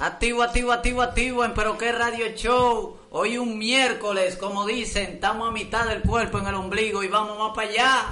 Activo, activo, activo, activo en Pero qué Radio Show. Hoy un miércoles, como dicen, estamos a mitad del cuerpo en el ombligo y vamos más para allá.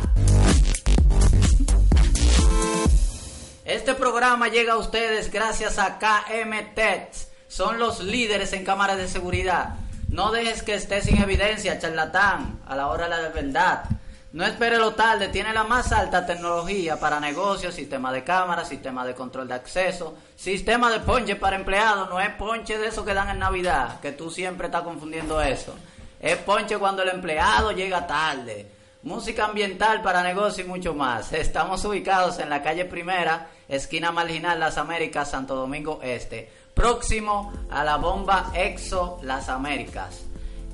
Este programa llega a ustedes gracias a KM Techs. Son los líderes en cámaras de seguridad. No dejes que esté sin evidencia, charlatán, a la hora de la verdad. No espere lo tarde, tiene la más alta tecnología para negocios, sistema de cámara, sistema de control de acceso, sistema de ponche para empleados, no es ponche de eso que dan en Navidad, que tú siempre estás confundiendo eso. Es ponche cuando el empleado llega tarde. Música ambiental para negocios y mucho más. Estamos ubicados en la calle Primera, esquina marginal Las Américas, Santo Domingo Este, próximo a la bomba Exo Las Américas.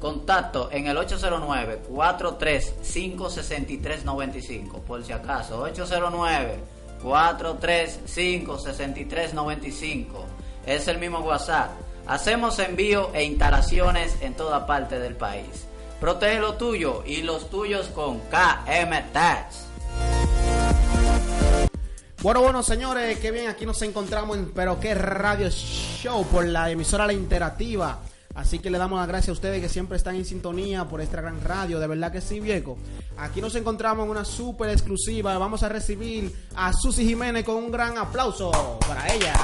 Contacto en el 809-435-6395, por si acaso. 809-435-6395. Es el mismo WhatsApp. Hacemos envío e instalaciones en toda parte del país. Protege lo tuyo y los tuyos con KM Tax. Bueno, bueno, señores, qué bien, aquí nos encontramos en Pero qué Radio Show por la emisora La Interactiva. Así que le damos las gracias a ustedes que siempre están en sintonía por esta gran radio. De verdad que sí, viejo. Aquí nos encontramos en una súper exclusiva. Vamos a recibir a Susy Jiménez con un gran aplauso para ella.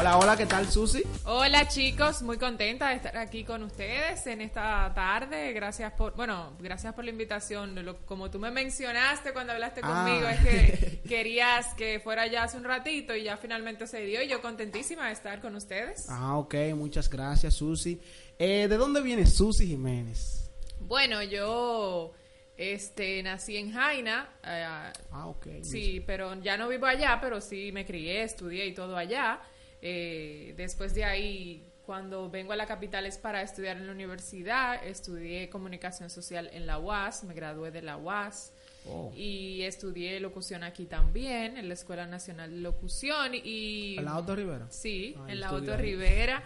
Hola, hola, ¿qué tal, Susi? Hola, chicos, muy contenta de estar aquí con ustedes en esta tarde. Gracias por, bueno, gracias por la invitación. como tú me mencionaste cuando hablaste conmigo, ah. es que querías que fuera ya hace un ratito y ya finalmente se dio y yo contentísima de estar con ustedes. Ah, ok, muchas gracias, Susi. Eh, ¿De dónde viene Susi Jiménez? Bueno, yo este, nací en Jaina. Eh, ah, ok. Sí, pero ya no vivo allá, pero sí me crié, estudié y todo allá. Eh, después de ahí, cuando vengo a la capital es para estudiar en la universidad. Estudié comunicación social en la UAS, me gradué de la UAS. Oh. Y estudié locución aquí también, en la Escuela Nacional de Locución. Y, ¿En la Auto Rivera? Sí, ah, en la Auto Rivera.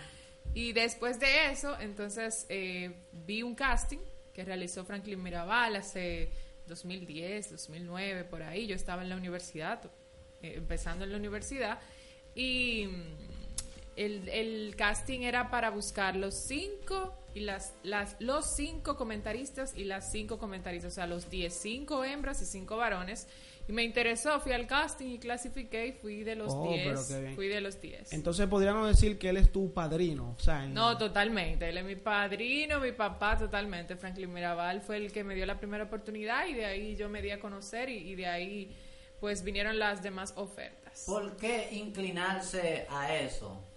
Y después de eso, entonces eh, vi un casting que realizó Franklin Mirabal hace 2010, 2009, por ahí. Yo estaba en la universidad, eh, empezando en la universidad. Y el, el, casting era para buscar los cinco y las, las los cinco comentaristas y las cinco comentaristas, o sea, los diez, cinco hembras y cinco varones. Y me interesó, fui al casting y clasifiqué y fui de los 10. fui de los 10. Entonces podríamos decir que él es tu padrino, o sea, No, totalmente, él es mi padrino, mi papá totalmente. Franklin Mirabal fue el que me dio la primera oportunidad y de ahí yo me di a conocer y, y de ahí pues vinieron las demás ofertas. ¿Por qué inclinarse a eso?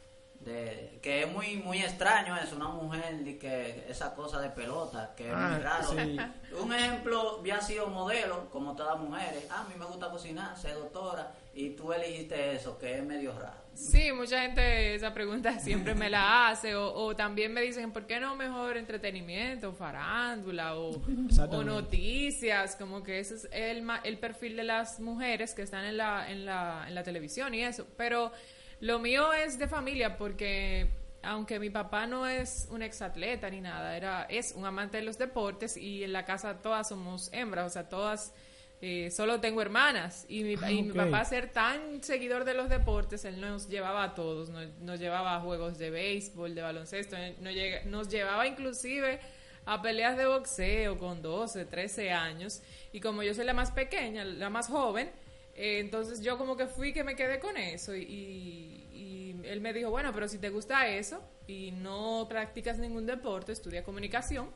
De, que es muy muy extraño eso, una mujer de que esa cosa de pelota, que es muy ah, raro. Un ejemplo, había sido modelo, como todas mujeres. Ah, a mí me gusta cocinar, ser doctora, y tú elegiste eso, que es medio raro. Sí, mucha gente esa pregunta siempre me la hace, o, también me dicen, ¿por qué no mejor entretenimiento, farándula o, o noticias? Como que ese es el, el perfil de las mujeres que están en la, en, la, en la televisión y eso. Pero lo mío es de familia porque aunque mi papá no es un exatleta ni nada, era, es un amante de los deportes y en la casa todas somos hembras, o sea, todas eh, solo tengo hermanas. Y mi, ah, mi, papá ser tan seguidor de los deportes, él nos llevaba a todos, nos, llevaba a juegos de béisbol, de baloncesto, nos, nos llevaba inclusive a peleas de boxeo con 12, 13 años. Y como yo soy la más pequeña, la más joven, eh, entonces yo como que fui que me quedé con eso y, y él me dijo, bueno, pero si te gusta eso y no practicas ningún deporte, estudia comunicación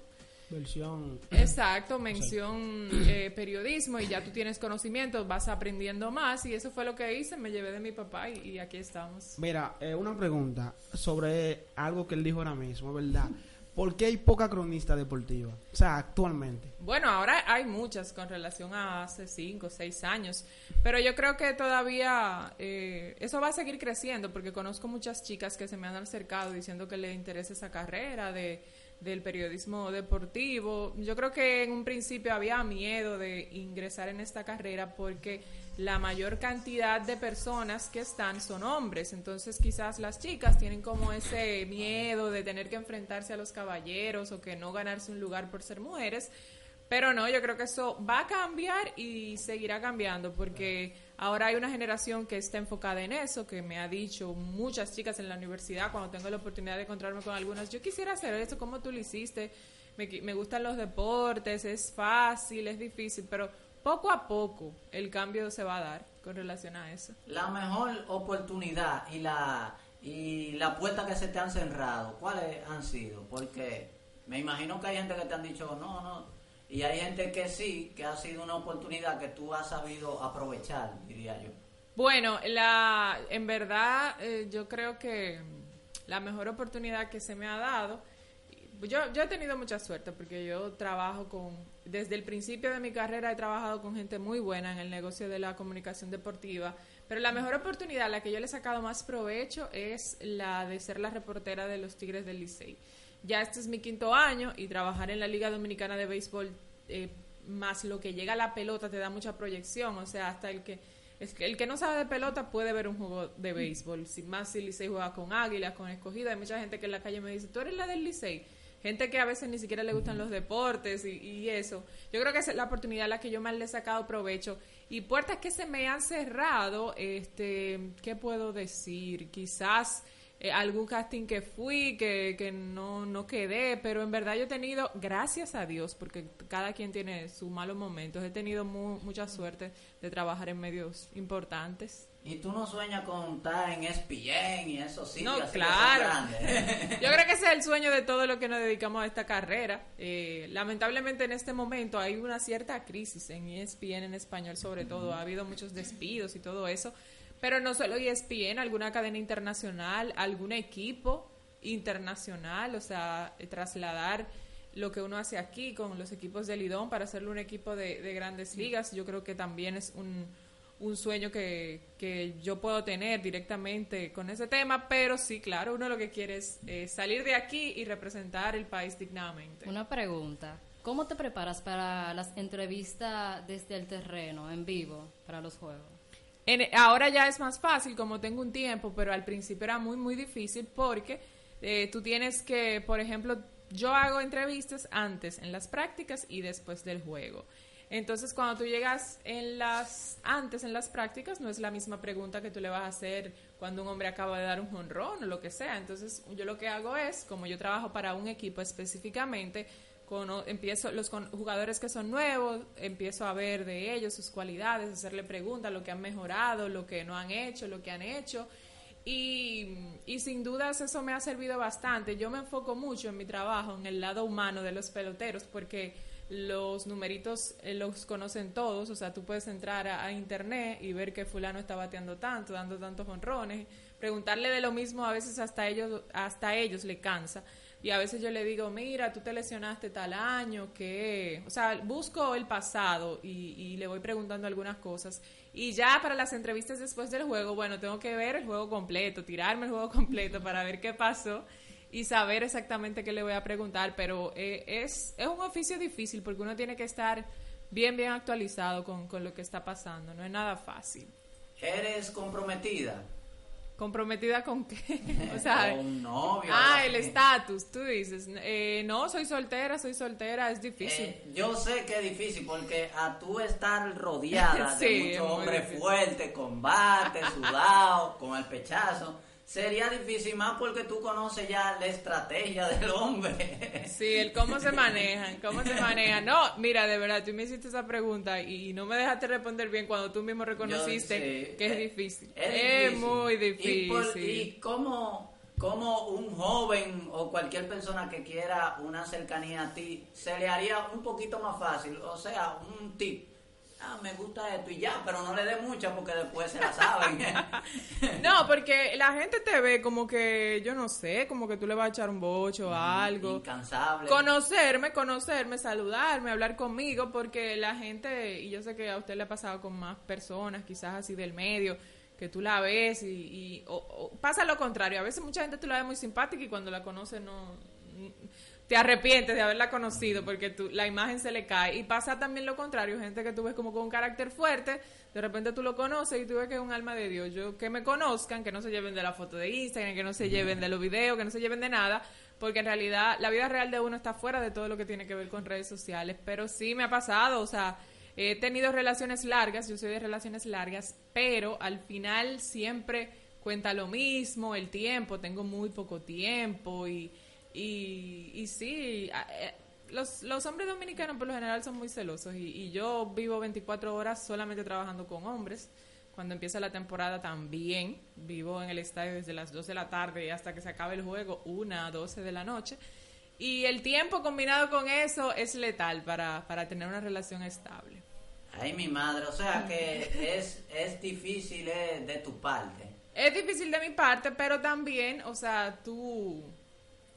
Versión. Exacto, mención eh, periodismo y ya tú tienes conocimiento, vas aprendiendo más y eso fue lo que hice, me llevé de mi papá y, aquí estamos. Mira, eh, una pregunta sobre algo que él dijo ahora mismo, ¿verdad? ¿Por qué hay poca cronista deportiva? O sea, actualmente. Bueno, ahora hay muchas con relación a hace cinco o seis años, pero yo creo que todavía eh, eso va a seguir creciendo porque conozco muchas chicas que se me han acercado diciendo que les interesa esa carrera de del periodismo deportivo. Yo creo que en un principio había miedo de ingresar en esta carrera porque la mayor cantidad de personas que están son hombres, entonces quizás las chicas tienen como ese miedo de tener que enfrentarse a los caballeros o que no ganarse un lugar por ser mujeres, Pero no, yo creo que eso va a cambiar y seguirá cambiando porque ahora hay una generación que está enfocada en eso, que me ha dicho muchas chicas en la universidad cuando tengo la oportunidad de encontrarme con algunas, yo quisiera hacer eso, ¿cómo tú lo hiciste? Me, me gustan los deportes, es fácil, es difícil, pero poco a poco el cambio se va a dar con relación a eso. La mejor oportunidad y la y la puerta que se te han cerrado, ¿cuáles han sido? Porque me imagino que hay gente que te han dicho no, no, y hay gente que sí, que ha sido una oportunidad que tú has sabido aprovechar, diría yo. Bueno, la, en verdad eh, yo creo que la mejor oportunidad que se me ha dado, yo, yo he tenido mucha suerte porque yo trabajo con, desde el principio de mi carrera he trabajado con gente muy buena en el negocio de la comunicación deportiva, pero la mejor oportunidad, la que yo le he sacado más provecho, es la de ser la reportera de los Tigres del Licey ya este es mi quinto año y trabajar en la Liga Dominicana de Béisbol, eh, más lo que llega a la pelota, te da mucha proyección. O sea, hasta el que, es que el que no sabe de pelota puede ver un juego de béisbol. Si más si Licey juega con Águilas, con Escogida, hay mucha gente que en la calle me dice, tú eres la del Licey. Gente que a veces ni siquiera le gustan los deportes y, y eso. Yo creo que es la oportunidad a la que yo más le he sacado provecho. Y puertas que se me han cerrado, este, ¿qué puedo decir? Quizás eh, algún casting que fui, que, que no, no quedé, pero en verdad yo he tenido, gracias a Dios, porque cada quien tiene sus malos momentos, he tenido mucha suerte de trabajar en medios importantes. ¿Y tú no sueñas con estar en ESPN y eso sí? No, claro. Yo creo que ese es el sueño de todo lo que nos dedicamos a esta carrera. Eh, lamentablemente en este momento hay una cierta crisis en ESPN en español sobre todo. Ha habido muchos despidos y todo eso. Pero no solo ESPN, alguna cadena internacional, algún equipo internacional, o sea, trasladar lo que uno hace aquí con los equipos de Lidón para hacerlo un equipo de, grandes ligas, yo creo que también es un, un sueño que, que, yo puedo tener directamente con ese tema, pero sí, claro, uno lo que quiere es eh, salir de aquí y representar el país dignamente. Una pregunta, ¿cómo te preparas para las entrevistas desde el terreno, en vivo, para los juegos? Ahora ya es más fácil, como tengo un tiempo, pero al principio era muy, muy difícil porque eh, tú tienes que, por ejemplo, yo hago entrevistas antes en las prácticas y después del juego. Entonces, cuando tú llegas en las antes en las prácticas, no es la misma pregunta que tú le vas a hacer cuando un hombre acaba de dar un jonrón o lo que sea. Entonces, yo lo que hago es, como yo trabajo para un equipo específicamente, empiezo los jugadores que son nuevos, empiezo a ver de ellos sus cualidades, hacerle preguntas, lo que han mejorado, lo que no han hecho, lo que han hecho. Y, y, sin dudas eso me ha servido bastante. Yo me enfoco mucho en mi trabajo, en el lado humano de los peloteros, porque los numeritos eh, los conocen todos, o sea, tú puedes entrar a, internet y ver que fulano está bateando tanto, dando tantos honrones, preguntarle de lo mismo a veces hasta ellos, hasta ellos le cansa. Y a veces yo le digo, mira, tú te lesionaste tal año, que... O sea, busco el pasado y, y, le voy preguntando algunas cosas. Y ya para las entrevistas después del juego, bueno, tengo que ver el juego completo, tirarme el juego completo para ver qué pasó y saber exactamente qué le voy a preguntar. Pero eh, es, es un oficio difícil porque uno tiene que estar bien, bien actualizado con, con lo que está pasando. No es nada fácil. ¿Eres comprometida? ¿Comprometida con qué? o sea, con novio. Ah, el estatus, tú dices. Eh, no, soy soltera, soy soltera, es difícil. Eh, yo sé que es difícil porque a tú estar rodeada de muchos hombres fuertes, combate, sudado, con el pechazo sería difícil más porque tú conoces ya la estrategia del hombre. Sí, el cómo se manejan, cómo se manejan. No, mira, de verdad, tú me hiciste esa pregunta y no me dejaste responder bien cuando tú mismo reconociste que es, difícil. Es, muy difícil. Y, y cómo, cómo un joven o cualquier persona que quiera una cercanía a ti se le haría un poquito más fácil, o sea, un tip ah, me gusta esto y ya, pero no le dé mucha porque después se la saben. no, porque la gente te ve como que, yo no sé, como que tú le vas a echar un bocho o algo. Incansable. Conocerme, conocerme, saludarme, hablar conmigo, porque la gente, y yo sé que a usted le ha pasado con más personas, quizás así del medio, que tú la ves y, pasa lo contrario. A veces mucha gente tú la ves muy simpática y cuando la conoces no te arrepientes de haberla conocido porque la imagen se le cae. Y pasa también lo contrario, gente que tú ves como con un carácter fuerte, de repente tú lo conoces y tú ves que es un alma de Dios. Yo que me conozcan, que no se lleven de la foto de Instagram, que no se lleven de los videos, que no se lleven de nada, porque en realidad la vida real de uno está fuera de todo lo que tiene que ver con redes sociales, pero sí me ha pasado, o sea, he tenido relaciones largas, yo soy de relaciones largas, pero al final siempre cuenta lo mismo, el tiempo, tengo muy poco tiempo y, y, y sí, eh, los, los hombres dominicanos por lo general son muy celosos y, y yo vivo 24 horas solamente trabajando con hombres. Cuando empieza la temporada también vivo en el estadio desde las 2 de la tarde hasta que se acabe el juego, 1 a 12 de la noche. Y el tiempo combinado con eso es letal para, para tener una relación estable. Ay, mi madre, o sea que es, es difícil eh, de tu parte. Es difícil de mi parte, pero también, o sea, tú,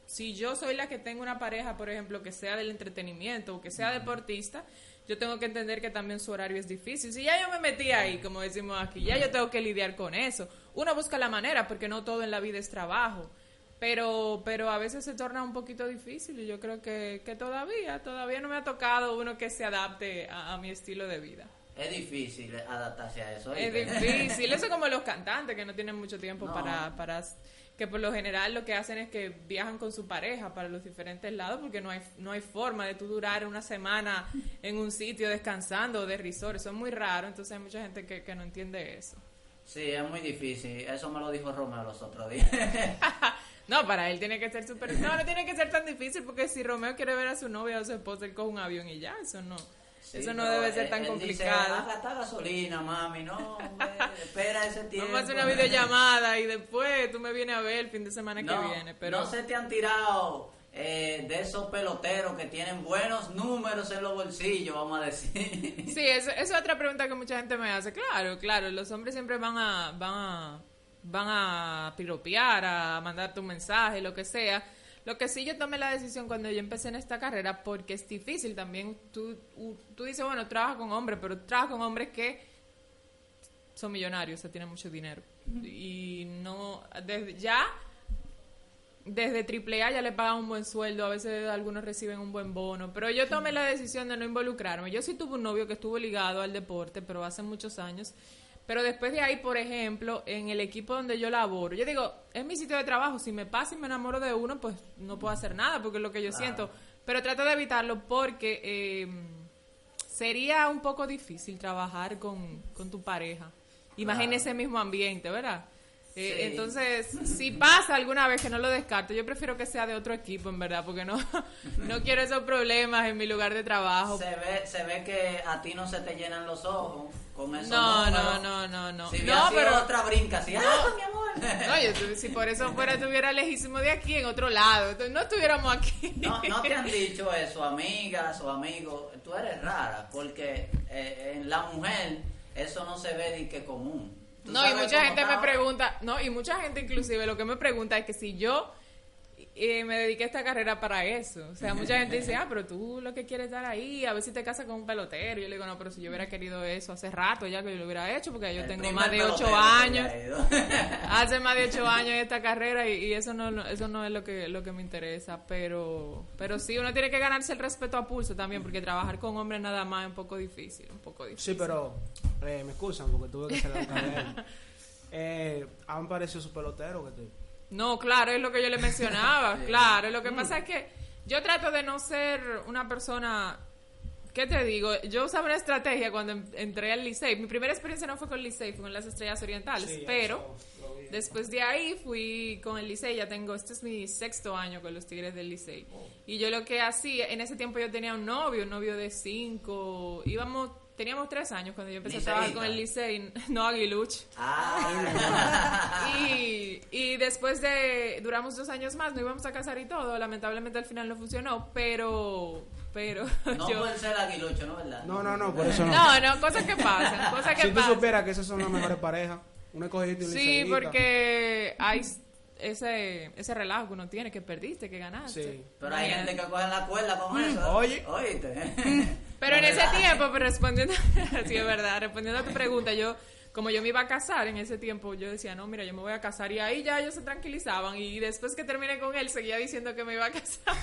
si yo soy la que tengo una pareja, por ejemplo, que sea del entretenimiento o que sea deportista, yo tengo que entender que también su horario es difícil. Si ya yo me metí ahí, como decimos aquí, ya yo tengo que lidiar con eso. Uno busca la manera, porque no todo en la vida es trabajo. Pero, pero a veces se torna un poquito difícil y yo creo que, que todavía, todavía no me ha tocado uno que se adapte a, a mi estilo de vida. Es difícil adaptarse a eso. Es difícil. Eso es como los cantantes que no tienen mucho tiempo No. para, para... Que por lo general lo que hacen es que viajan con su pareja para los diferentes lados porque no hay, no hay forma de tú durar una semana en un sitio descansando o de resort. Eso es muy raro. Entonces hay mucha gente que, que no entiende eso. Sí, es muy difícil. Eso me lo dijo Romeo los otros días. No, para él tiene que ser súper... No, no tiene que ser tan difícil porque si Romeo quiere ver a su novia o a su esposa, él coge un avión y ya. Eso no... Sí, eso no debe ser tan él dice, complicado. "Ah, gasta gasolina, mami. No, hombre, espera ese tiempo. Vamos a hacer una videollamada y después tú me vienes a ver el fin de semana no, que viene. Pero... no se te han tirado eh, de esos peloteros que tienen buenos números en los bolsillos, vamos a decir. Sí, eso, eso es otra pregunta que mucha gente me hace. Claro, claro, los hombres siempre van a, van a, van a piropear, a mandarte un mensaje, lo que sea. Lo que sí yo tomé la decisión cuando yo empecé en esta carrera, porque es difícil también. Tú, tú dices, bueno, trabaja con hombres, pero trabaja con hombres que son millonarios, o sea, tienen mucho dinero. Y no, desde ya, desde AAA ya le pagan un buen sueldo, a veces algunos reciben un buen bono, pero yo tomé la decisión de no involucrarme. Yo sí tuve un novio que estuvo ligado al deporte, pero hace muchos años. Pero después de ahí, por ejemplo, en el equipo donde yo laboro, yo digo, es mi sitio de trabajo, si me pasa y me enamoro de uno, pues no puedo hacer nada, porque es lo que yo siento. Pero trato de evitarlo porque eh, sería un poco difícil trabajar con, con tu pareja. Imagina ese mismo ambiente, ¿verdad? Eh, Sí. Entonces, si pasa alguna vez que no lo descarto, yo prefiero que sea de otro equipo, en verdad, porque no, no quiero esos problemas en mi lugar de trabajo. Se ve, se ve que a ti no se te llenan los ojos con esos No, no, no, no, no. Si No, no, pero- otra brinca así, ¡ah, mi amor! No, yo si por eso fuera estuviera lejísimo de aquí, en otro lado. Entonces, no estuviéramos aquí. No, no te han dicho eso, amigas o amigos. Tú eres rara, porque eh, en la mujer eso no se ve ni que común. ¿Tú No, y mucha gente me pregunta, no, y mucha gente inclusive lo que me pregunta es que si yo eh, me dediqué a esta carrera para eso. O sea, mucha gente dice, ah, pero tú lo que quieres estar ahí, a ver si te casas con un pelotero. Yo le digo, no, pero si yo hubiera querido eso hace rato ya que yo lo hubiera hecho, porque yo El tengo más de ocho años. Hace más de ocho años esta carrera y, y eso no no- eso no es lo que lo que me interesa, pero pero sí uno tiene que ganarse el respeto a pulso también porque trabajar con hombres nada más es un poco difícil, un poco difícil. Sí, pero eh, me excusan porque tuve que hacer la carrera. Eh, han parecido su pelotero que te... No, claro, es lo que yo le mencionaba, claro. Lo que pasa es que yo trato de no ser una persona, ¿qué te digo? Yo usaba una estrategia cuando en- entré al Licey. Mi primera experiencia no fue con el Licey, fue con las Estrellas Orientales, Sí, pero eso lo vi. después de ahí fui con el Licey, ya tengo, este es mi sexto año con los Tigres del Licey. Y yo lo que hacía, en ese tiempo yo tenía un novio, un novio de cinco, íbamos... Teníamos tres años cuando yo empecé a trabajar con el Licey, no Aguiluch. Ah, Y, y después de, duramos dos años más, nos íbamos a casar y todo, lamentablemente al final no funcionó, pero, pero no yo... puede ser aguilucho, ¿no verdad? No, no, no, por eso no. No, no, cosas que pasan, cosas que si tú supieras que esas son las mejores parejas, una escogidita y un Sí, porque hay ese, ese relajo que uno tiene, que perdiste, que ganaste. Sí. Pero hay gente que coge la cuerda con eso. Oye. Oíste. Pero en ese tiempo, pero respondiendo, sí es verdad, respondiendo a tu pregunta, yo como yo me iba a casar en ese tiempo, yo decía, no, mira, yo me voy a casar y ahí ya ellos se tranquilizaban y después que terminé con él seguía diciendo que me iba a casar.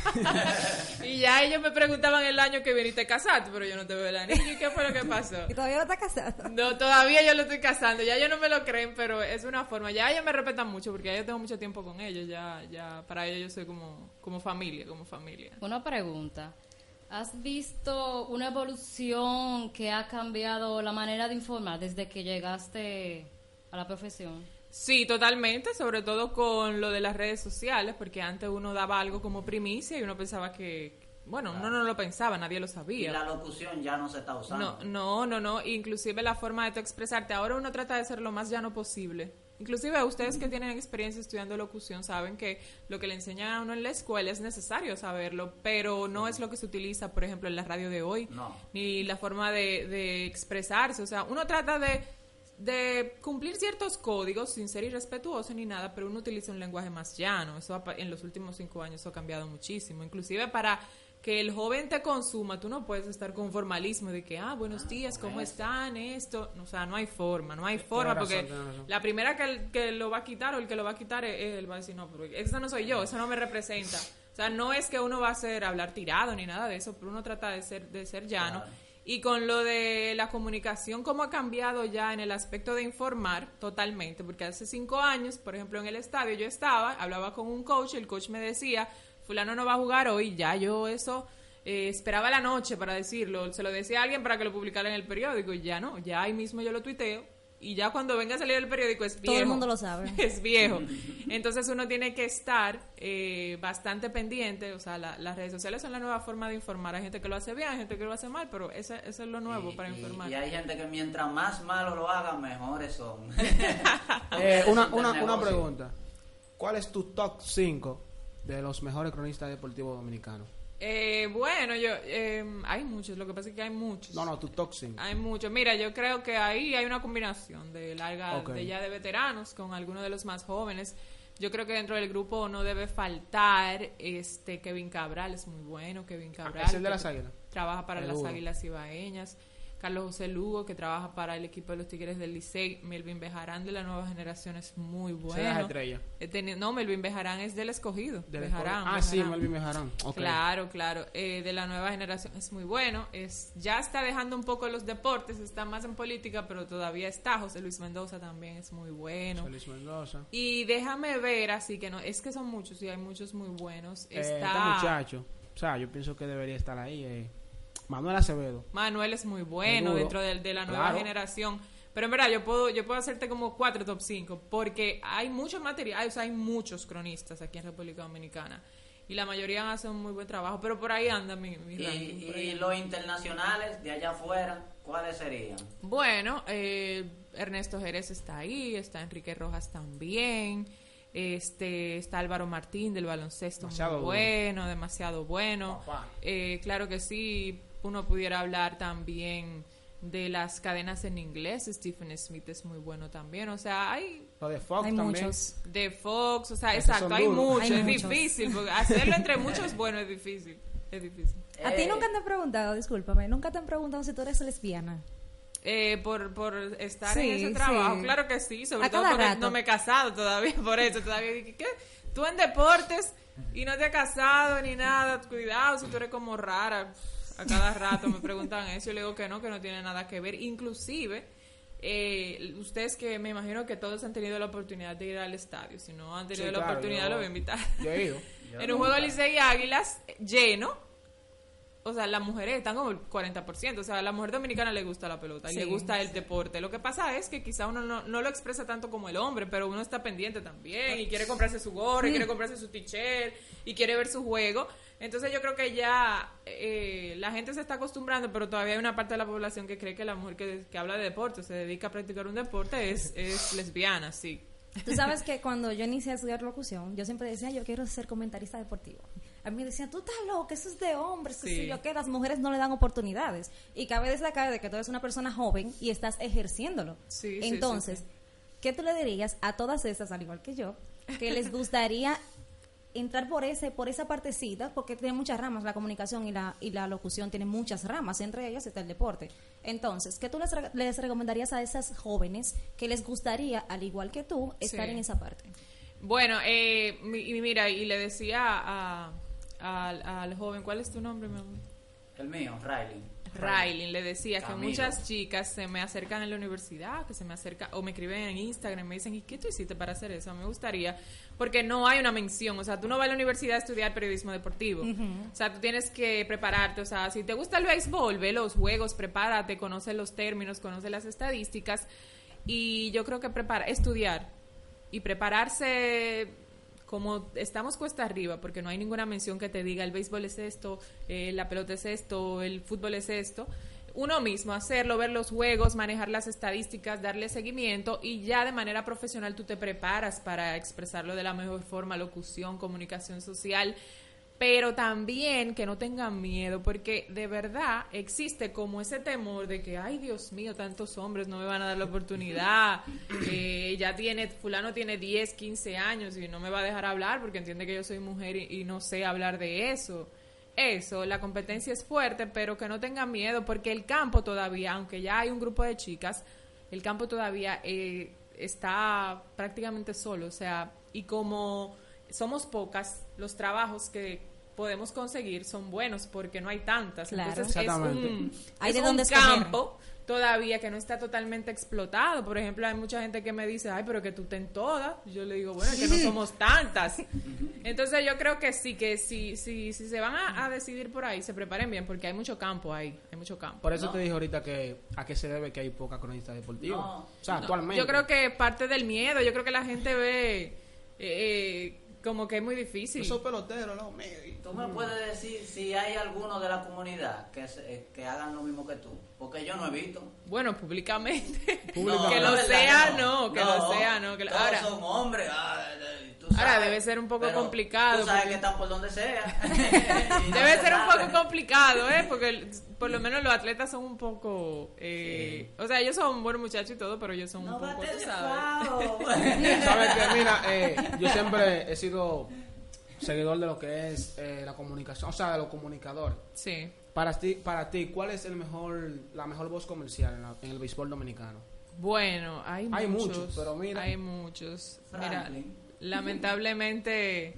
y ya ellos me preguntaban el año que viniste a casarte, pero yo no te veo el anillo. ¿Y qué fue lo que pasó? ¿Y todavía no estás casado? No, todavía yo lo estoy casando. Ya ellos no me lo creen, pero es una forma. Ya ellos me respetan mucho porque ya yo tengo mucho tiempo con ellos. Ya, ya para ellos yo soy como, como familia, como familia. Una pregunta. ¿Has visto una evolución que ha cambiado la manera de informar desde que llegaste a la profesión? Sí, totalmente, sobre todo con lo de las redes sociales, porque antes uno daba algo como primicia y uno pensaba que, bueno, uno no lo pensaba, nadie lo sabía. Y la locución ya no se está usando. No, no, no, no, inclusive la forma de tú expresarte, ahora uno trata de ser lo más llano posible. Inclusive ustedes que tienen experiencia estudiando locución saben que lo que le enseñan a uno en la escuela es necesario saberlo, pero no es lo que se utiliza, por ejemplo, en la radio de hoy, ni la forma de, de expresarse. O sea, uno trata de, de cumplir ciertos códigos sin ser irrespetuoso ni nada, pero uno utiliza un lenguaje más llano. Eso en los últimos cinco años eso ha cambiado muchísimo. Inclusive para que el joven te consuma, tú no puedes estar con formalismo de que, ah, buenos días, ¿cómo están? Esto, o sea, no hay forma, no hay forma, porque razón. la primera que, el- que lo va a quitar o el que lo va a quitar es él, va a decir, no, pero eso no soy yo, eso no me representa. O sea, no es que uno va a ser hablar tirado ni nada de eso, pero uno trata de ser, de ser llano. Claro. Y con lo de la comunicación, cómo ha cambiado ya en el aspecto de informar totalmente, porque hace cinco años, por ejemplo, en el estadio yo estaba, hablaba con un coach, el coach me decía, fulano no va a jugar hoy, ya yo eso eh, esperaba la noche para decirlo, se lo decía a alguien para que lo publicara en el periódico, y ya no, ya ahí mismo yo lo tuiteo, y ya cuando venga a salir el periódico es viejo. Todo el mundo lo sabe. Es viejo. Entonces uno tiene que estar eh, bastante pendiente. O sea, la- las redes sociales son la nueva forma de informar. Hay gente que lo hace bien, hay gente que lo hace mal, pero ese- eso es lo nuevo Y- para informar. Y, hay gente que mientras más malo lo hagan, mejores son. Eh, una, una, una pregunta. ¿Cuál es tu top 5 de los mejores cronistas deportivos dominicanos? Eh, bueno, yo eh, hay muchos. Lo que pasa es que hay muchos. No, no, tu top 5. Hay muchos. Mira, yo creo que ahí hay una combinación de larga, Ok. de ya de veteranos con algunos de los más jóvenes. Yo creo que dentro del grupo no debe faltar este Kevin Cabral, es muy bueno, Kevin Cabral. Ah, ¿Es el de las Águilas? Trabaja para las. Águilas Ibaeñas. Carlos José Lugo, que trabaja para el equipo de los Tigres del Licey. Melvin Bejarán de la nueva generación es muy es bueno. la estrella. No, Melvin Bejarán es del escogido. Del Bejarán. Ah, sí. Melvin Bejarán. Ok. Claro, claro. Eh, de la nueva generación es muy bueno. Es ya está dejando un poco los deportes, está más en política, pero todavía está. José Luis Mendoza también es muy bueno. Félix Mendoza. Y déjame ver, así que no, es que son muchos y hay muchos muy buenos. Eh, Está este muchacho. O sea, yo pienso que debería estar ahí. eh. Manuel Acevedo. Manuel es muy bueno dentro de, de la nueva Claro. generación. Pero en verdad, yo puedo, yo puedo hacerte como cuatro top 5, porque hay mucho material, o sea, hay muchos cronistas aquí en República Dominicana. Y la mayoría hacen un muy buen trabajo, pero por ahí anda mi, mi Y, ranking, por ahí y los internacionales de allá afuera, ¿cuáles serían? Bueno, eh, Ernesto Jerez está ahí, está Enrique Rojas también, este está Álvaro Martín del baloncesto, Demasiado muy bueno, demasiado bueno. Eh, claro que sí, uno pudiera hablar también de las cadenas en inglés, Stephen Smith es muy bueno también, o sea, hay Lo de Fox Hay también. muchos. de Fox, o sea, Esos exacto, hay duros. mucho, Hay es muchos. difícil, porque hacerlo entre muchos, bueno, es difícil, es difícil. A ti Eh, nunca te han preguntado, discúlpame, nunca te han preguntado si tú eres lesbiana. Eh, por, por estar Sí, en ese trabajo, sí. claro que sí, sobre A todo porque rato. no me he casado todavía, por eso todavía dije, ¿qué? Tú en deportes y no te has casado ni nada, cuidado si tú eres como rara. A cada rato me preguntan eso y le digo que no, que no tiene nada que ver. Inclusive, eh, ustedes que me imagino que todos han tenido la oportunidad de ir al estadio, si no han tenido Sí, la claro, oportunidad, yo- lo voy a invitar. Yo he ido. Yo en un juego nunca. Licey y Águilas lleno, o sea, las mujeres están como el 40%. O sea, a la mujer dominicana le gusta la pelota y le gusta el deporte. Lo que pasa es que quizá uno no, no lo expresa tanto como el hombre, pero uno está pendiente también y quiere comprarse su gorra, y quiere comprarse su t-shirt y quiere ver su juego. Entonces yo creo que ya eh, la gente se está acostumbrando, pero todavía hay una parte de la población que cree que la mujer que, que habla de deporte, se dedica a practicar un deporte, es, es lesbiana, sí. Tú sabes que cuando yo inicié a estudiar locución, yo siempre decía, yo quiero ser comentarista deportivo. A mí me decían, tú estás loco, eso es de hombres, que Sí. sé yo, que las mujeres no le dan oportunidades. Y cabe destacar de que tú eres una persona joven y estás ejerciéndolo. Sí, sí, Entonces, sí, ¿qué tú le dirías a todas esas, al igual que yo, que les gustaría entrar por ese por esa partecita porque tiene muchas ramas la comunicación y la y la locución tiene muchas ramas entre ellas está el deporte entonces qué tú les, re- les recomendarías a esas jóvenes que les gustaría al igual que tú estar Sí. en esa parte Bueno, eh, mi- y mira, y le decía a, al- al joven, ¿cuál es tu nombre, mi amor? El mío, Riley. Raylin le decía que muchas chicas se me acercan en la universidad, que se me acercan o me escriben en Instagram, me dicen, ¿y qué tú hiciste para hacer eso? Me gustaría, porque no hay una mención, o sea, tú no vas a la universidad a estudiar periodismo deportivo, o sea, tú tienes que prepararte, o sea, si te gusta el béisbol, ve los juegos, prepárate, conoce los términos, conoce las estadísticas y yo creo que prepara, estudiar y prepararse como estamos cuesta arriba, porque no hay ninguna mención que te diga el béisbol es esto, eh, la pelota es esto, el fútbol es esto. Uno mismo, hacerlo, ver los juegos, manejar las estadísticas, darle seguimiento y ya de manera profesional tú te preparas para expresarlo de la mejor forma, locución, comunicación social, pero también que no tengan miedo, porque de verdad existe como ese temor de que, ay Dios mío, tantos hombres no me van a dar la oportunidad, eh, ya tiene, fulano tiene 10, 15 años y no me va a dejar hablar porque entiende que yo soy mujer y, y no sé hablar de eso. Eso, la competencia es fuerte, pero que no tengan miedo, porque el campo todavía, aunque ya hay un grupo de chicas, el campo todavía eh, está prácticamente solo, o sea, y como somos pocas, los trabajos que podemos conseguir son buenos porque no hay tantas. Claro. Entonces es un, Hay es de un dónde campo todavía que no está totalmente explotado. Por ejemplo, hay mucha gente que me dice, ay, pero que tú ten todas. Yo le digo, bueno, es que no somos tantas. Entonces yo creo que sí, que si, si, si se van a, a decidir por ahí, se preparen bien porque hay mucho campo ahí, hay mucho campo. Por eso No. te dije ahorita que a qué se debe que hay poca cronista deportiva. No. o sea, actualmente. Yo creo que parte del miedo, yo creo que la gente ve eh, eh, como que es muy difícil. Esos peloteros, no, me- ¿Tú me puedes decir si hay alguno de la comunidad que, se- eh, que hagan lo mismo que tú? Porque yo no he visto. Bueno, públicamente. Públicamente. que lo sea, no, que lo No, sea, no. Que todos ahora, son hombres. ah, eh, tú Ahora, sabes, debe ser un poco pero complicado, Tú sabes porque- que están por donde sea. Debe se ser un poco complicado, ¿eh? Porque el- por lo menos los atletas son un poco... eh, O sea, ellos son buenos muchachos y todo, pero ellos son No un poco, sabes. Sabes mira, eh, yo siempre he sido seguidor de lo que es eh, la comunicación, o sea, de los comunicadores. Sí. Para ti, para ti, ¿cuál es el mejor, la mejor voz comercial en, la- en el béisbol dominicano? Bueno, hay, Hay muchos, muchos, pero mira. Hay muchos. Mira. Lamentablemente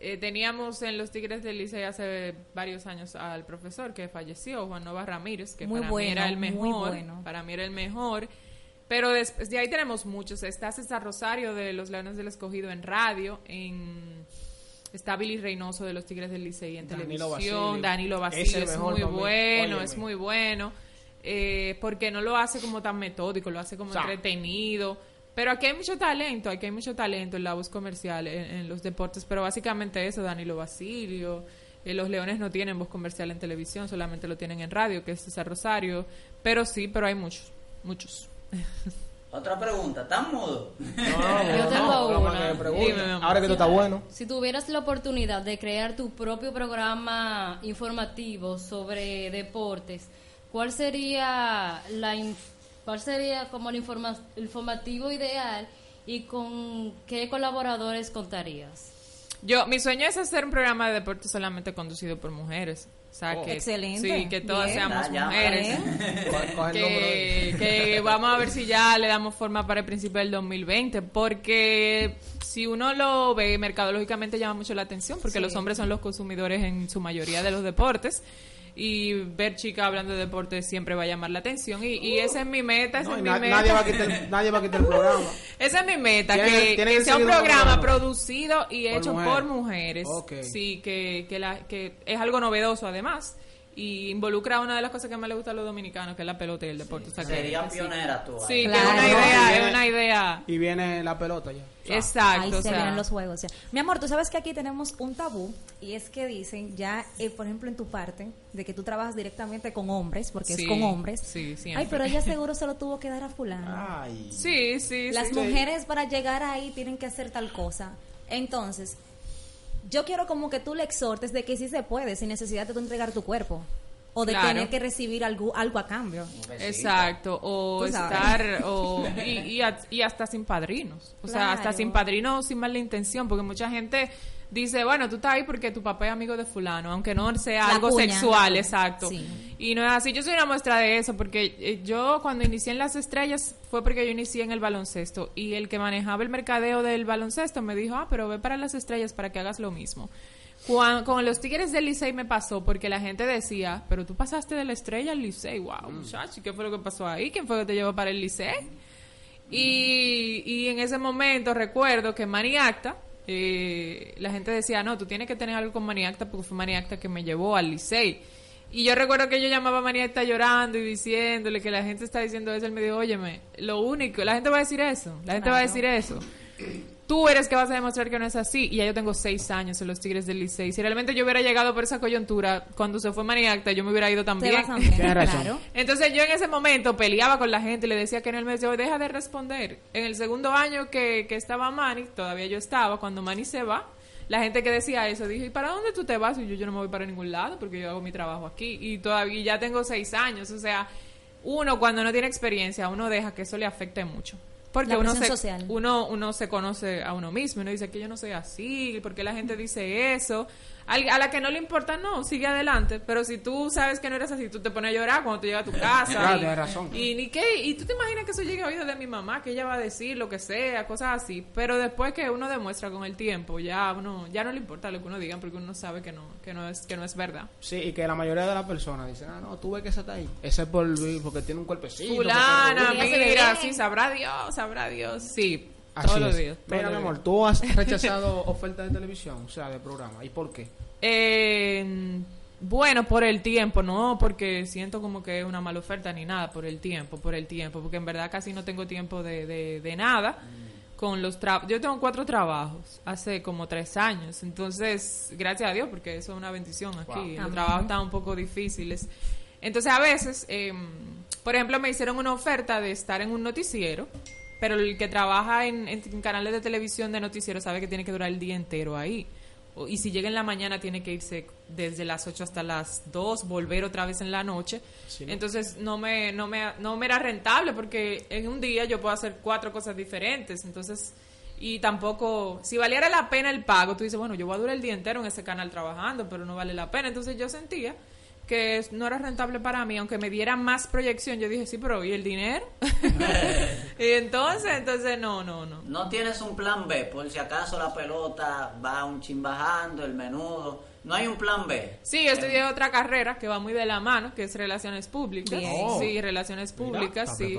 eh, teníamos en los Tigres del Licey hace varios años al profesor que falleció, Juan Nova Ramírez, que Muy para bueno, mí era el muy mejor. bueno. Para mí era el mejor. Pero después de ahí tenemos muchos. Está César Rosario de los Leones del Escogido en radio, en está Billy Reynoso de los Tigres del Licey en Danilo televisión, Basilio. Danilo Es Basilio es, muy bueno, es muy bueno, eh, porque no lo hace como tan metódico, lo hace como O sea, entretenido. Pero aquí hay mucho talento, aquí hay mucho talento en la voz comercial, en, en los deportes, pero básicamente eso, Danilo Basilio. eh, los Leones no tienen voz comercial en televisión, solamente lo tienen en radio, que es César Rosario. Pero sí, pero hay muchos, muchos. Otra pregunta, ¿están mudo? Yo tengo no, una. que. Dime. Ahora que tú estás bueno. Si tuvieras la oportunidad de crear tu propio programa informativo sobre deportes, ¿cuál sería la cuál sería como el informa- informativo ideal y con qué colaboradores contarías? Yo, mi sueño es hacer un programa de deporte solamente conducido por mujeres. O sea, Oh. que, Excelente. Sí, que todas Bien. seamos ya, mujeres. Que, que vamos a ver si ya le damos forma para el principio del 2020, porque si uno lo ve, mercadológicamente llama mucho la atención, porque Sí. los hombres son los consumidores en su mayoría de los deportes. Y ver chicas hablando de deportes siempre va a llamar la atención. Y, y esa es mi meta, esa No, es mi na- meta. nadie, va a quitar, el- nadie va a quitar el programa. Esa es mi meta, que, sea un programa programa. producido y Por hecho mujeres. por mujeres. Sí, que, que, la, que es algo novedoso además. Y involucra una de las cosas que más le gusta a los dominicanos, que es la pelota y el deporte. O sea, sí. tú. Sí, que Claro. es una idea, viene- es una idea. Y viene la pelota ya. O sea, Exacto. Ahí o se sea, vienen los juegos. ya. Mi amor, tú sabes que aquí tenemos un tabú y es que dicen ya, eh, por ejemplo, en tu parte, de que tú trabajas directamente con hombres, porque Sí, es con hombres. sí, siempre. Ay, pero ella seguro se lo tuvo que dar a fulano. Ay. Sí, sí, Las sí. mujeres para llegar ahí tienen que hacer tal cosa. Entonces, yo quiero como que tú le exhortes de que sí se puede sin necesidad de tú entregar tu cuerpo o de Claro. tener que recibir algo, algo a cambio. Exacto, o estar, o, y, y a- y hasta sin padrinos, o sea, hasta sin padrinos sin mala intención, porque mucha gente dice, bueno, tú estás ahí porque tu papá es amigo de fulano, aunque no sea La algo cuña, sexual, la- exacto. sí. Y no es así. Yo soy una muestra de eso, porque eh, yo cuando inicié en las estrellas fue porque yo inicié en el baloncesto. Y el que manejaba el mercadeo del baloncesto me dijo, ah, pero ve para las estrellas para que hagas lo mismo. Cuan- con los Tigres del Licey me pasó porque la gente decía, pero tú pasaste de la estrella al Licey, wow, muchacho, ¿qué fue lo que pasó ahí? ¿Quién fue que te llevó para el Licey? Y, y en ese momento recuerdo que Maniacta, eh, la gente decía, no, tú tienes que tener algo con Maniacta porque fue Maniacta que me llevó al Licey. Y yo recuerdo que yo llamaba a Maniacta llorando y diciéndole que la gente está diciendo eso. Él me dijo, óyeme, lo único, la gente va a decir eso, la gente va a decir eso. Tú eres que vas a demostrar que no es así. Y ya yo tengo seis años en los Tigres del Licey. Si realmente yo hubiera llegado por esa coyuntura, cuando se fue Maniacta, yo me hubiera ido también. claro. Entonces yo en ese momento peleaba con la gente y le decía que no, él me decía, "Oye, deja de responder. En el segundo año que, que estaba Manny, todavía yo estaba, cuando Manny se va, la gente que decía eso dijo, ¿y para dónde tú te vas? Y yo, yo no me voy para ningún lado porque yo hago mi trabajo aquí y todavía ya tengo seis años. O sea, uno cuando no tiene experiencia, uno deja que eso le afecte mucho. Porque uno se, social. uno, uno se conoce a uno mismo uno dice que yo no soy así, porque la gente dice eso. A la que no le importa, no, sigue adelante. Pero si tú sabes que no eres así, tú te pones a llorar cuando tú llegas a tu casa. Claro, y, tienes razón. Y, ni qué, y tú te imaginas que eso llegue a oídos de mi mamá, que ella va a decir lo que sea, cosas así. Pero después que uno demuestra con el tiempo, ya uno ya no le importa lo que uno diga, porque uno sabe que no, que no, es, que no es verdad. Sí, y que la mayoría de las personas dicen, ah, no, tú ves que ese está ahí. Ese es por, porque tiene un cuerpecito. Fulana, mira, sí, sabrá Dios, sabrá Dios. Sí, Así todos los días. Mira, mi los amor, tú has rechazado ofertas de televisión, o sea, de programa. ¿Y por qué? Eh, bueno, por el tiempo, no porque siento como que es una mala oferta ni nada, por el tiempo, por el tiempo, porque en verdad casi no tengo tiempo de, de, de nada. Con los tra yo tengo cuatro trabajos hace como tres años, entonces gracias a Dios porque eso es una bendición aquí. Los Amén. trabajos están un poco difíciles. Entonces a veces, eh, por ejemplo, me hicieron una oferta de estar en un noticiero, pero el que trabaja en, en canales de televisión de noticiero sabe que tiene que durar el día entero ahí. Y si llega en la mañana tiene que irse desde las 8 hasta las 2, volver otra vez en la noche. Sí, ¿no? Entonces no me, no, me, no me era rentable porque en un día yo puedo hacer cuatro cosas diferentes. Entonces, y tampoco, si valiera la pena el pago, tú dices, bueno, yo voy a durar el día entero en ese canal trabajando, pero no vale la pena. Entonces yo sentía que no era rentable para mí, aunque me diera más proyección, yo dije, sí, pero ¿y el dinero? y entonces, entonces no, no, no. No tienes un plan B, por si acaso la pelota va un chin bajando, el menudo. No hay un plan B. Sí, yo estudié otra carrera que va muy de la mano, que es Relaciones Públicas. Bien. Oh. Sí, Relaciones Públicas, sí.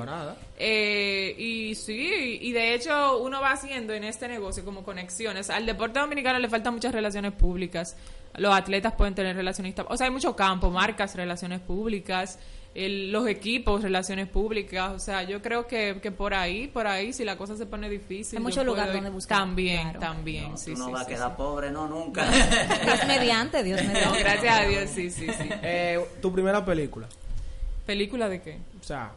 Eh, y sí, y de hecho uno va haciendo en este negocio como conexiones. Al deporte dominicano le faltan muchas relaciones públicas. Los atletas pueden tener relacionistas. O sea, hay mucho campo, marcas, relaciones públicas, el- los equipos, relaciones públicas. O sea, yo creo que, que por ahí, por ahí, si la cosa se pone difícil. Hay mucho yo lugar puedo ir- donde buscar, También, claro. también, No, sí, tú no sí, vas sí, a quedar sí. pobre, no, nunca. Dios mediante, Dios No, mediante. gracias a Dios, sí, sí, sí. Eh, tu primera película, ¿Película de qué? O sea,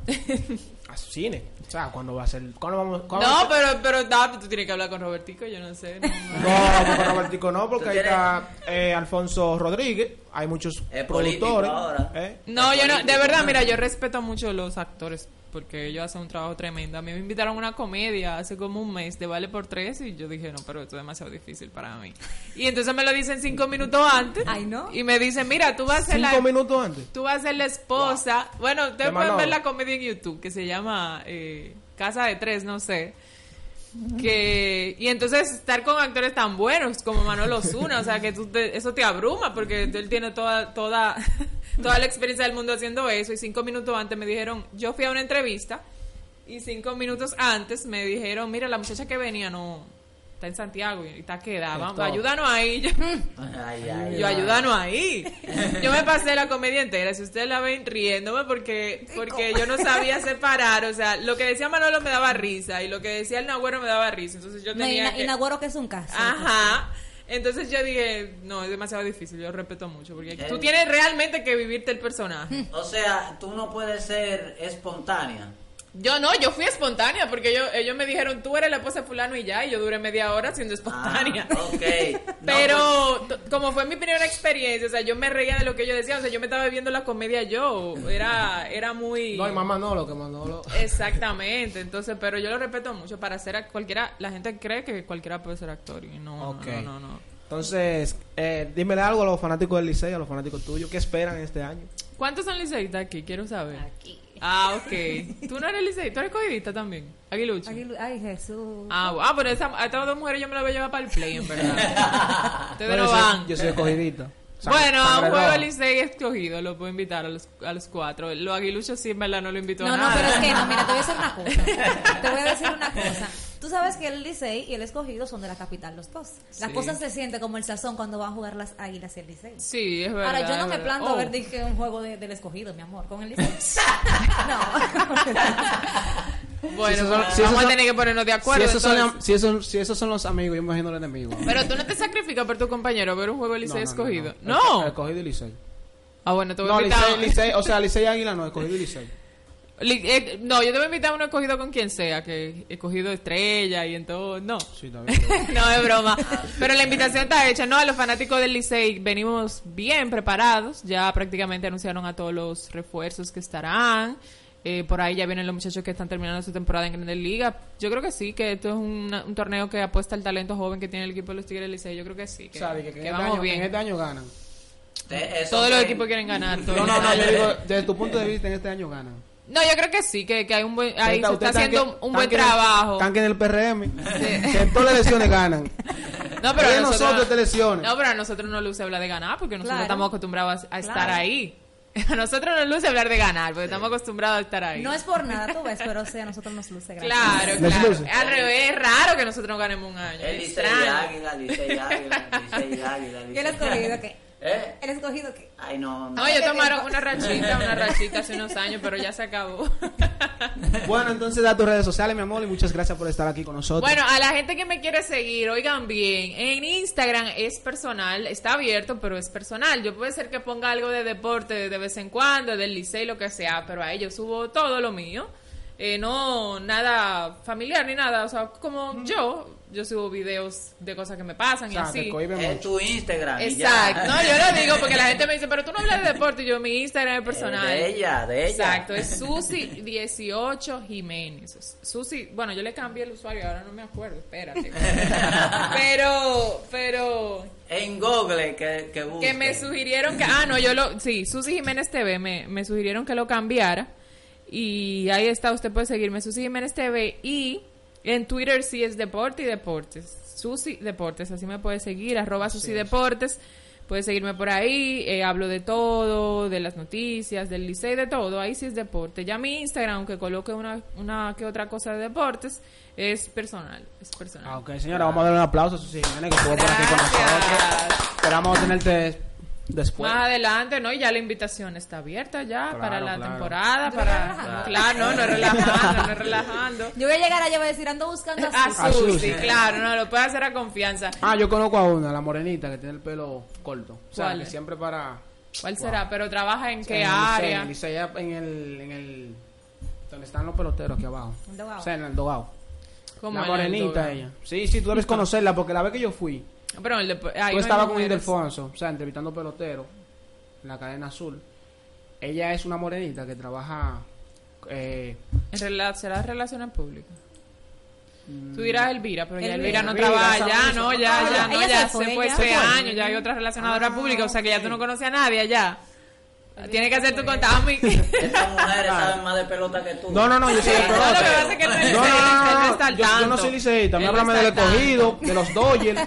a cine. O sea, ¿cuándo va a ser? ¿Cuándo vamos? cuándo No, va a ser? pero, pero no, tú tienes que hablar con Robertico, yo no sé. no, no. No, con Robertico no, porque ¿Tú ahí está eh, Alfonso Rodríguez, hay muchos Es productores. ahora. ¿eh? No, yo no, de verdad, mira, yo respeto mucho a los actores porque ellos hacen un trabajo tremendo. A mí me invitaron a una comedia hace como un mes de Vale por Tres y yo dije, no, pero esto es demasiado difícil para mí. Y entonces me lo dicen cinco minutos antes Ay, ¿no? y me dicen, mira, tú vas a ser Cinco la... minutos antes. Tú vas a ser la esposa. Bueno, ustedes De pueden ver la comedia en YouTube que se llama eh, Casa de Tres, no sé. Que, y entonces estar con actores tan buenos como Manolo Osuna, o sea, que tú te- eso te abruma porque él tiene toda, toda, toda la experiencia del mundo haciendo eso. Y cinco minutos antes me dijeron, yo fui a una entrevista y cinco minutos antes me dijeron, mira, la muchacha que venía no está en Santiago y está quedada, vamos, ayúdanos ahí. Yo, Ay, ay, yo ay. ayúdanos ahí. Yo me pasé la comedia entera, si ustedes la ven riéndome porque porque yo no sabía separar, o sea, lo que decía Manolo me daba risa y lo que decía el Nagüero me daba risa, entonces yo No, y tenía que y Nagüero que es un caso. Ajá. Entonces yo dije, no, es demasiado difícil, yo respeto mucho porque Eh. tú tienes realmente que vivirte el personaje. O sea, tú no puedes ser espontánea. Yo no, yo fui espontánea porque ellos, ellos me dijeron, tú eres la esposa de fulano y ya, y yo duré media hora siendo espontánea. Ah, ok. No, pues, Pero t- como fue mi primera experiencia, o sea, yo me reía de lo que ellos decían, o sea, yo me estaba viendo la comedia yo, era era muy No, y mamá no, lo que mandó lo... Exactamente, entonces, pero yo lo respeto mucho para ser a- cualquiera, la gente cree que cualquiera puede ser actor y no, Ok. no, no, no. Entonces, eh, dímele algo a los fanáticos del Licey, a los fanáticos tuyos. ¿Qué esperan este año? ¿Cuántos son liceístas aquí? Quiero saber. Aquí. Ah, ok. ¿Tú no eres liceísta? ¿Tú eres cogidista también? Aguilucho. Ay, Jesús. Ah, ah, pero esa, a estas dos mujeres yo me las voy a llevar para el play, en verdad. Ustedes no yo soy- van. Yo soy escogidita. Sang- Bueno, a un juego. Licey escogido, lo puedo invitar a los, a los cuatro. Los aguiluchos sí, en verdad, no lo invito No, a no, nada. pero es que no, mira, te voy a decir una cosa. Te voy a decir una cosa. Tú sabes que el Licey y el escogido son de la capital los dos. Las Sí. cosas se sienten como el sazón cuando van a jugar las águilas y el Licey. Sí, es verdad. Ahora, yo no me planto Oh. a ver dije, un juego de- del escogido, mi amor, con el Licey. no. Bueno, Si esos son- si esos vamos a tener que ponernos de acuerdo. si, esos son, entonces. si, esos, si esos son los amigos, yo imagino el enemigo. Pero tú no te sacrificas por tu compañero ver un juego de No, Licey no, no, escogido. no. No. El- Escogido y Licey. Ah, bueno, te voy No, a invitar. Licey, Licey, o sea, Licey Águila no, escogido y Licey. Eh, no, yo te voy a invitar a uno escogido con quien sea, que escogido estrella y en todo. No. Sí, bien. no, es broma. Pero la invitación está hecha. No, a los fanáticos del Licey venimos bien preparados. Ya prácticamente anunciaron a todos los refuerzos que estarán. Eh, por ahí ya vienen los muchachos que están terminando su temporada en Grandes Liga. Yo creo que sí, que esto es una- un torneo que apuesta al talento joven que tiene el equipo de los Tigres del Licey. Yo creo que sí, que, O sea, que, este vamos año, bien. en este año ganan. Todos los equipos quieren ganar. todos No, no, no, yo digo, desde tu punto de vista, en este año ganan. No, yo creo que sí, que, que hay un buen, ahí se está haciendo que- un buen que trabajo. Están que en el PRM. Que en todas las elecciones ganan. No, pero a nosotros, nosotros te lesiones. no, pero a nosotros no luce hablar de ganar porque nosotros Claro. estamos acostumbrados a, estar Claro. ahí. A nosotros nos luce hablar de ganar porque estamos acostumbrados a estar ahí. No es por nada, tú ves, pero sí, a nosotros nos luce gracias. Claro, claro. luce. Al revés, es raro que nosotros no ganemos un año. El Licey. Águila, Licey Águila, Licey Águila. ¿Y el escogido qué? ¿Eh? ¿El escogido qué? Ay, no, no. No, ellos tomaron una rachita, una rachita hace unos años, pero ya se acabó. Bueno, entonces da tus redes sociales, mi amor, y muchas gracias por estar aquí con nosotros. Bueno, a la gente que me quiere seguir, oigan bien, en Instagram es personal, está abierto, pero es personal. Yo puede ser que ponga algo de deporte de vez en cuando, del liceo, lo que sea, pero a ellos subo todo lo mío. Eh, no nada familiar ni nada, o sea, como yo, yo subo videos de cosas que me pasan o sea, y así. mucho. tu Instagram. Exacto, no, yo lo digo porque la gente me dice, pero tú no hablas de deporte, y yo mi Instagram es personal. De ella, de ella. Exacto, es Susi18 Jiménez. Susi, bueno, yo le cambié el usuario, ahora no me acuerdo, espérate. pero, pero, En Google que, que busque. que me sugirieron que, ah, no, yo lo, sí, Susi Jiménez TV, me, me sugirieron que lo cambiara. Y ahí está, usted puede seguirme, Susi Jiménez TV. Y en Twitter sí es Deporte y Deportes. Susi Deportes, así me puede seguir, arroba Susi Deportes. Puede seguirme por ahí, eh, hablo de todo, de las noticias, del liceo, de todo. Ahí sí es deporte. Ya mi Instagram, aunque coloque una, una que otra cosa de deportes, es personal. Es personal. Ah, ok, señora, vamos a darle un aplauso a Susi Jiménez que estuvo por aquí con nosotros. Esperamos tenerte después. Más adelante, ¿no? Ya la invitación está abierta ya Claro, para la claro. temporada, para... relajando. Claro, no, no es relajando, no es relajando. Yo voy a llegar allá y voy a decir, ando buscando a Susi. A Susi, claro, no, lo puede hacer a confianza. Ah, yo conozco a una, la morenita, que tiene el pelo corto. O siempre para... ¿Cuál será? Pero trabaja en qué en área. Licey, en el en el, en el... Donde están los peloteros, aquí abajo. Un dogado. O sea, en el dogado. Como La en el morenita ella. Sí, sí, tú debes conocerla, porque la vez que yo fui, Pero el depo- ahí tú no estabas hay con. Ildefonso, o sea, entrevistando peloteros en la cadena azul. Ella es una morenita que trabaja... Eh, En rela- ¿Será relaciones públicas? Tú dirás Elvira, pero ya Elvira. Elvira no Elvira, trabaja ya, no, Ah, ya, ya, no, ya fue, se fue ya hay otra relacionadora Ah, pública, o sea que ya tú no conoces a nadie allá. Tienes que hacer tu contacto. Estas mujeres saben más de pelota que tú. no, no, no, yo soy de No, lo que pelota. pasa es que él no es No, al yo, yo no soy liceísta, me háblame del escogido, de los Dodgers,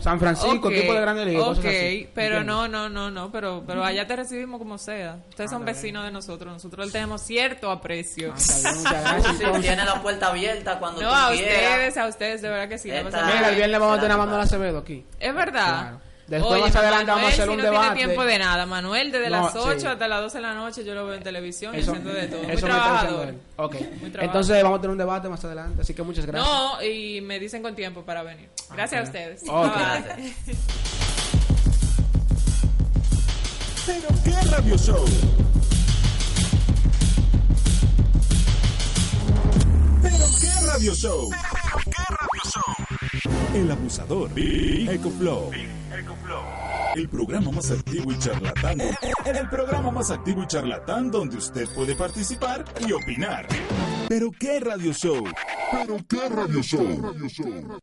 San Francisco, Ok, equipo de Grandes Ligas, cosas ok, así. pero ¿entiendes? no, no, no, no, pero, pero allá te recibimos como sea. Ustedes son Ándale. vecinos de nosotros, nosotros le tenemos cierto aprecio. Ah, bien, muchas gracias. Sí, tiene la puerta abierta cuando No, tú a quieras. ustedes, a ustedes, de verdad que sí. Esta- Mira, el bien. viernes vamos a tener a Manuel Acevedo aquí. Es verdad. Claro. Después Oye, más adelante vamos a Manuel hacer sí un no debate. tiene tiempo de nada. Manuel, desde No, las 8 sí. hasta las 12 de la noche, yo lo veo en televisión y Eso, haciendo de todo. Muy trabajador. él. Ok. trabajador. Entonces vamos a tener un debate más adelante, así que muchas gracias. No, y me dicen con tiempo para venir. Gracias ok. a ustedes. Ok. Bye, bye. Gracias. Pero qué radio show. Pero qué radio show. El abusador. Big Eco Flow. El programa más activo y charlatán. El programa más activo y charlatán donde usted puede participar y opinar. Pero qué radio show. Pero qué radio show.